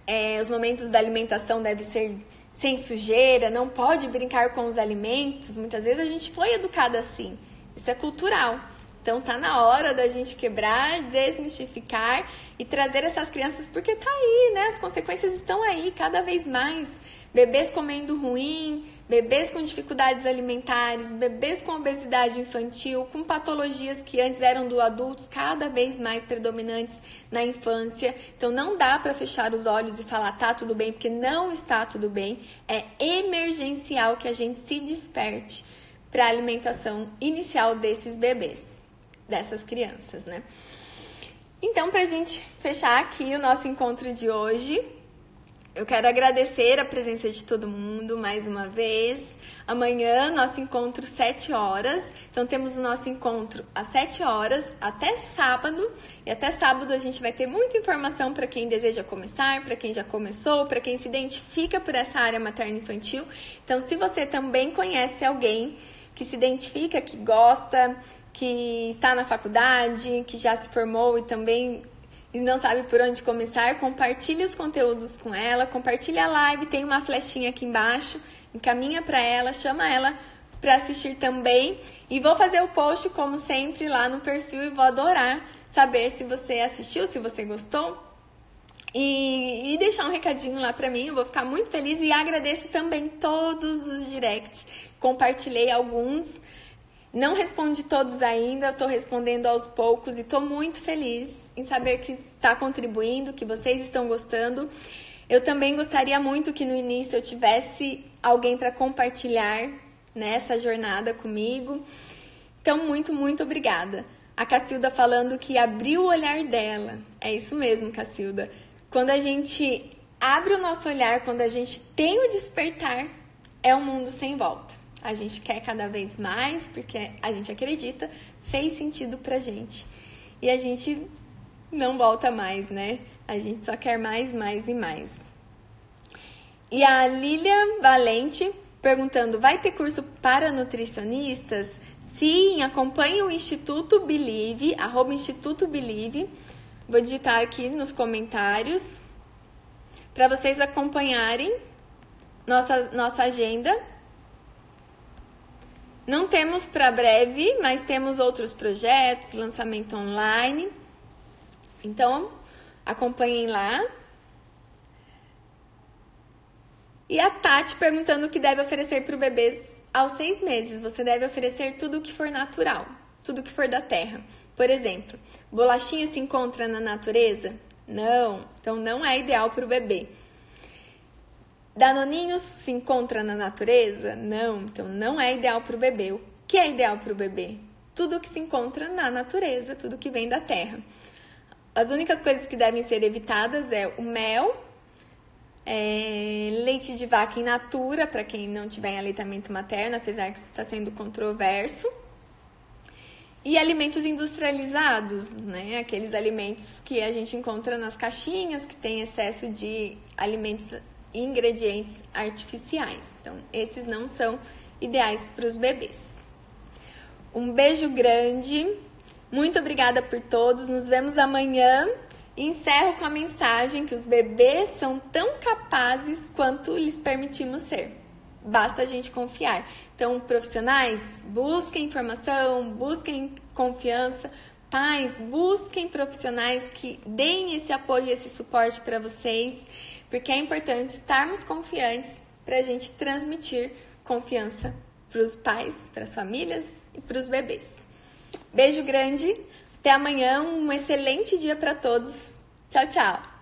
é, os momentos da alimentação devem ser sem sujeira, não pode brincar com os alimentos. Muitas vezes a gente foi educada assim. Isso é cultural. Então tá na hora da gente quebrar, desmistificar e trazer essas crianças porque tá aí, né? As consequências estão aí cada vez mais. Bebês comendo ruim, bebês com dificuldades alimentares, bebês com obesidade infantil, com patologias que antes eram do adultos, cada vez mais predominantes na infância. Então não dá para fechar os olhos e falar tá tudo bem, porque não está tudo bem. É emergencial que a gente se desperte para a alimentação inicial desses bebês, dessas crianças, né? Então, para a gente fechar aqui o nosso encontro de hoje, eu quero agradecer a presença de todo mundo mais uma vez. Amanhã, nosso encontro 7 horas. Então, temos o nosso encontro às 7 horas até sábado. E até sábado a gente vai ter muita informação para quem deseja começar, para quem já começou, para quem se identifica por essa área materno-infantil. Então, se você também conhece alguém que se identifica, que gosta, que está na faculdade, que já se formou e também e não sabe por onde começar, compartilhe os conteúdos com ela, compartilhe a live, tem uma flechinha aqui embaixo, encaminha para ela, chama ela para assistir também. E vou fazer o post, como sempre, lá no perfil e vou adorar saber se você assistiu, se você gostou. E, e deixar um recadinho lá para mim, eu vou ficar muito feliz e agradeço também todos os directs. Compartilhei alguns, não respondi todos ainda, estou respondendo aos poucos e estou muito feliz em saber que está contribuindo, que vocês estão gostando. Eu também gostaria muito que no início eu tivesse alguém para compartilhar nessa jornada comigo. Então, muito, muito obrigada. A Cacilda falando que abriu o olhar dela. É isso mesmo, Cacilda. Quando a gente abre o nosso olhar, quando a gente tem o despertar, é um mundo sem volta. A gente quer cada vez mais porque a gente acredita, fez sentido pra gente. E a gente não volta mais, né? A gente só quer mais, mais e mais. E a Lilian Valente perguntando: vai ter curso para nutricionistas? Sim, acompanhe o Instituto Believe, arroba Instituto Believe. Vou digitar aqui nos comentários para vocês acompanharem nossa, nossa agenda. Não temos para breve, mas temos outros projetos, lançamento online. Então, acompanhem lá. E a Tati perguntando o que deve oferecer para o bebê aos seis meses. Você deve oferecer tudo o que for natural, tudo o que for da terra. Por exemplo, bolachinha se encontra na natureza? Não, então não é ideal para o bebê. Danoninhos se encontra na natureza? Não, então não é ideal para o bebê. O que é ideal para o bebê? Tudo que se encontra na natureza, tudo que vem da terra. As únicas coisas que devem ser evitadas é o mel, é, leite de vaca in natura, para quem não tiver em aleitamento materno, apesar que isso está sendo controverso. E alimentos industrializados, né? Aqueles alimentos que a gente encontra nas caixinhas, que tem excesso de alimentos ingredientes artificiais. Então, esses não são ideais para os bebês. Um beijo grande, muito obrigada por todos, nos vemos amanhã. Encerro com a mensagem que os bebês são tão capazes quanto lhes permitimos ser. Basta a gente confiar. Então, profissionais, busquem informação, busquem confiança. Pais, busquem profissionais que deem esse apoio, esse suporte para vocês, porque é importante estarmos confiantes para a gente transmitir confiança para os pais, para as famílias e para os bebês. Beijo grande, até amanhã, um excelente dia para todos. Tchau, tchau!